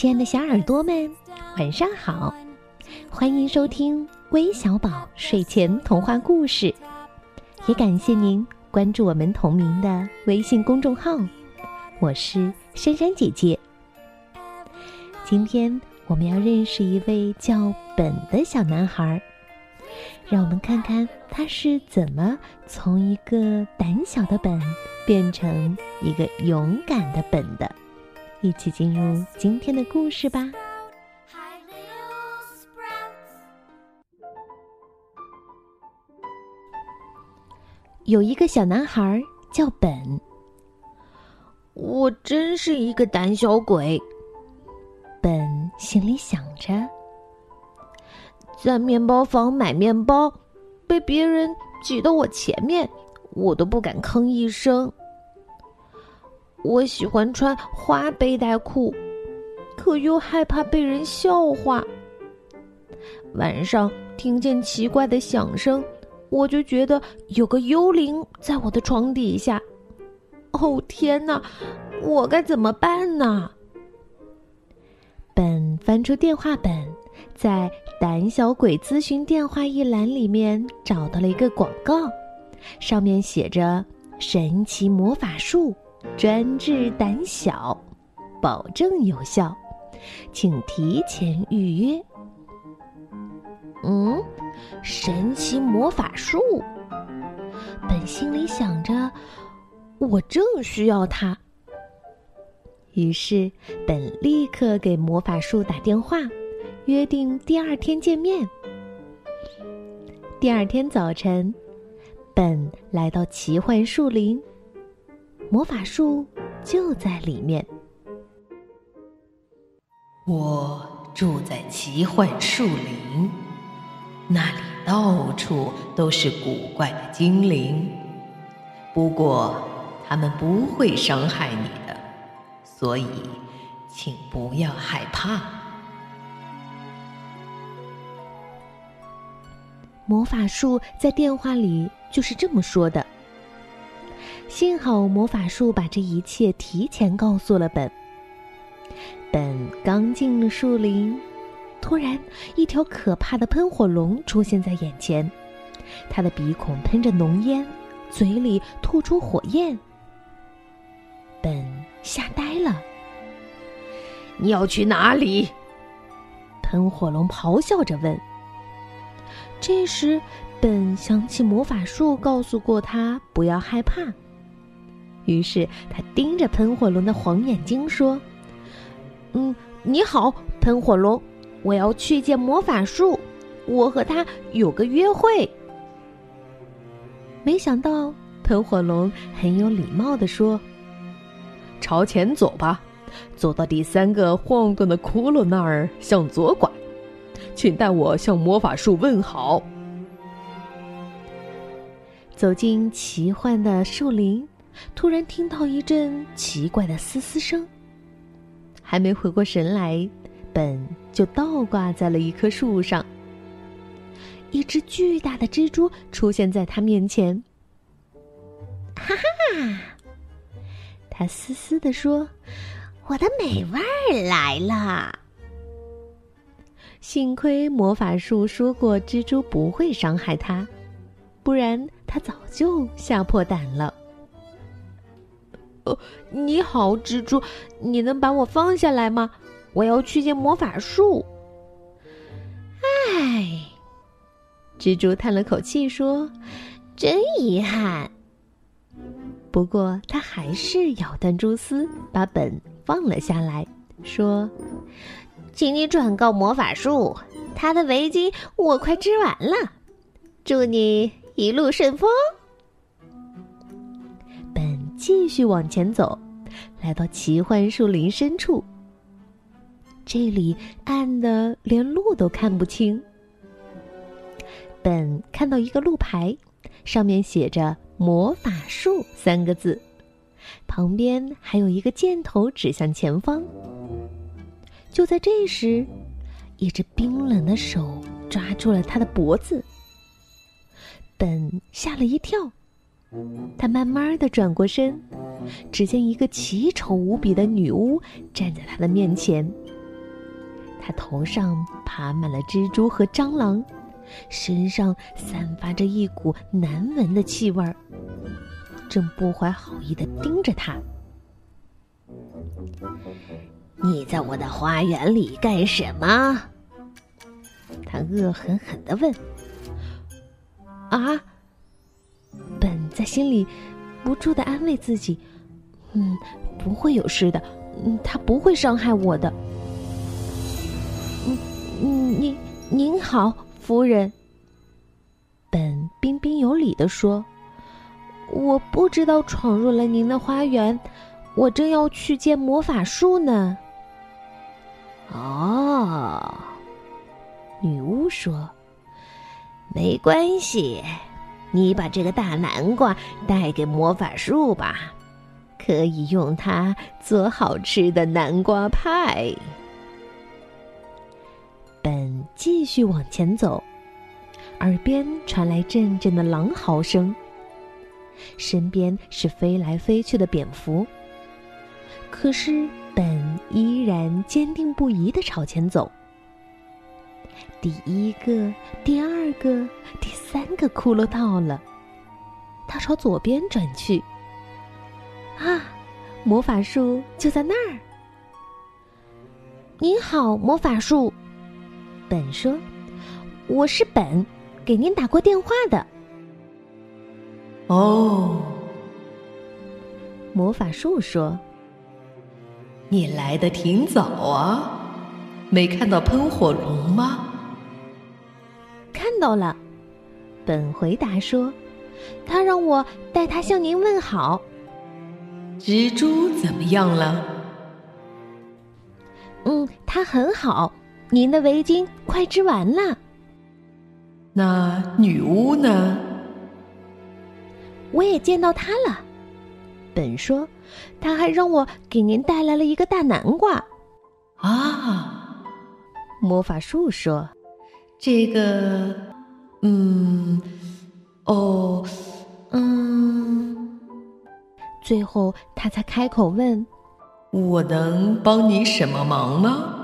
亲爱的小耳朵们，晚上好！欢迎收听微小宝睡前童话故事，也感谢您关注我们同名的微信公众号。我是珊珊姐姐。今天我们要认识一位叫本的小男孩，让我们看看他是怎么从一个胆小的本变成一个勇敢的本的。一起进入今天的故事吧。有一个小男孩叫本，我真是一个胆小鬼。本心里想着，在面包房买面包，被别人挤到我前面，我都不敢吭一声。我喜欢穿花背带裤，可又害怕被人笑话。晚上听见奇怪的响声，我就觉得有个幽灵在我的床底下。哦天哪，我该怎么办呢？本翻出电话本，在“胆小鬼咨询电话”一栏里面找到了一个广告，上面写着“神奇魔法术”。专治胆小，保证有效，请提前预约。嗯，神奇魔法术。本心里想着，我正需要它。于是，本立刻给魔法术打电话，约定第二天见面。第二天早晨，本来到奇幻树林。魔法树就在里面。我住在奇幻树林，那里到处都是古怪的精灵。不过，他们不会伤害你的，所以请不要害怕。魔法树在电话里就是这么说的。幸好魔法树把这一切提前告诉了本。本刚进了树林，突然一条可怕的喷火龙出现在眼前，它的鼻孔喷着浓烟，嘴里吐出火焰。本吓呆了。你要去哪里？喷火龙咆哮着问。这时，本想起魔法树告诉过他不要害怕。于是他盯着喷火龙的黄眼睛说：“嗯，你好，喷火龙，我要去见魔法树，我和他有个约会。”没想到喷火龙很有礼貌的说：“朝前走吧，走到第三个晃动的窟窿那儿，向左拐，请代我向魔法树问好。”走进奇幻的树林。突然听到一阵奇怪的嘶嘶声，还没回过神来，本就倒挂在了一棵树上。一只巨大的蜘蛛出现在他面前。哈哈，他嘶嘶地说：“我的美味儿来了。”幸亏魔法树说过蜘蛛不会伤害他，不然他早就吓破胆了。哦，你好，蜘蛛，你能把我放下来吗？我要去见魔法树。唉，蜘蛛叹了口气说：“真遗憾。”不过他还是咬断蛛丝，把本放了下来，说：“请你转告魔法树，他的围巾我快织完了。祝你一路顺风。”继续往前走，来到奇幻树林深处。这里暗的连路都看不清。本看到一个路牌，上面写着“魔法树”三个字，旁边还有一个箭头指向前方。就在这时，一只冰冷的手抓住了他的脖子。本吓了一跳。他慢慢的转过身，只见一个奇丑无比的女巫站在他的面前，他头上爬满了蜘蛛和蟑螂，身上散发着一股难闻的气味儿，正不怀好意的盯着他。你在我的花园里干什么？他恶狠狠的问。啊！本在心里不住的安慰自己：“嗯，不会有事的，嗯，他不会伤害我的。”嗯嗯，您您好，夫人。本彬彬有礼的说：“我不知道闯入了您的花园，我正要去见魔法树呢。”哦，女巫说：“没关系，你把这个大南瓜带给魔法树吧，可以用它做好吃的南瓜派。”本继续往前走，耳边传来阵阵的狼嚎声，身边是飞来飞去的蝙蝠，可是。本依然坚定不移的朝前走。第一个、第二个、第三个骷髅到了，他朝左边转去。啊，魔法树就在那儿！您好，魔法树。本说：“我是本，给您打过电话的。”哦，魔法树说。你来的挺早啊，没看到喷火龙吗？看到了，本回答说：“他让我代他向您问好。”蜘蛛怎么样了？嗯，他很好。您的围巾快织完了。那女巫呢？我也见到她了。本说。他还让我给您带来了一个大南瓜，啊！魔法树说：“这个，嗯，哦，嗯。”最后他才开口问：“我能帮你什么忙吗？”“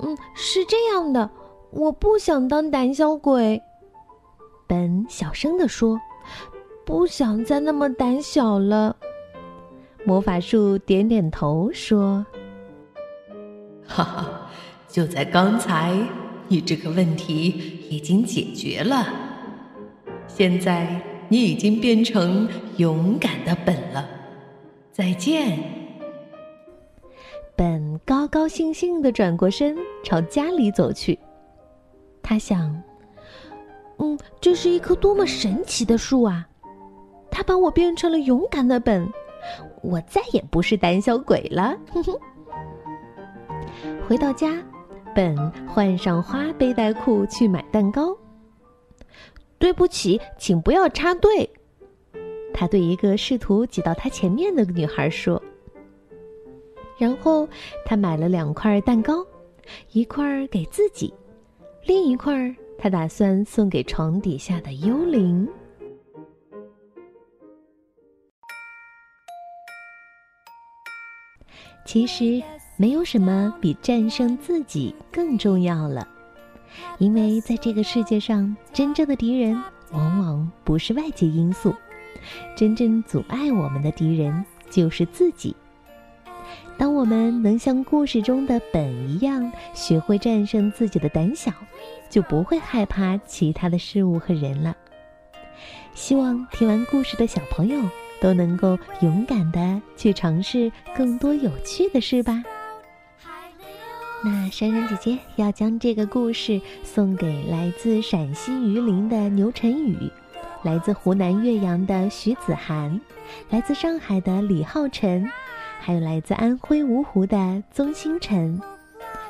嗯，是这样的，我不想当胆小鬼。”本小声的说：“不想再那么胆小了。”魔法树点点头说：“哈哈，就在刚才，你这个问题已经解决了。现在你已经变成勇敢的本了。再见。”本高高兴兴的转过身，朝家里走去。他想：“嗯，这是一棵多么神奇的树啊！它把我变成了勇敢的本。”我再也不是胆小鬼了。哼哼。回到家，本换上花背带裤去买蛋糕。对不起，请不要插队。他对一个试图挤到他前面的女孩说。然后他买了两块蛋糕，一块给自己，另一块他打算送给床底下的幽灵。其实没有什么比战胜自己更重要了，因为在这个世界上，真正的敌人往往不是外界因素，真正阻碍我们的敌人就是自己。当我们能像故事中的本一样，学会战胜自己的胆小，就不会害怕其他的事物和人了。希望听完故事的小朋友。都能够勇敢的去尝试更多有趣的事吧。那珊珊姐姐要将这个故事送给来自陕西榆林的牛晨宇，来自湖南岳阳的徐子涵，来自上海的李浩辰，还有来自安徽芜湖的宗星辰。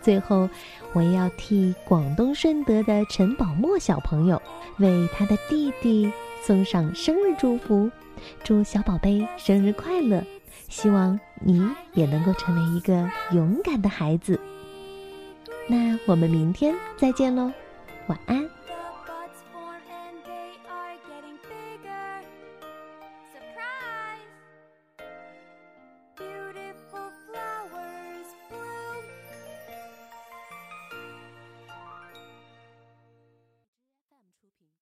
最后，我也要替广东顺德的陈宝墨小朋友为他的弟弟送上生日祝福。祝小宝贝生日快乐！希望你也能够成为一个勇敢的孩子。那我们明天再见喽，晚安。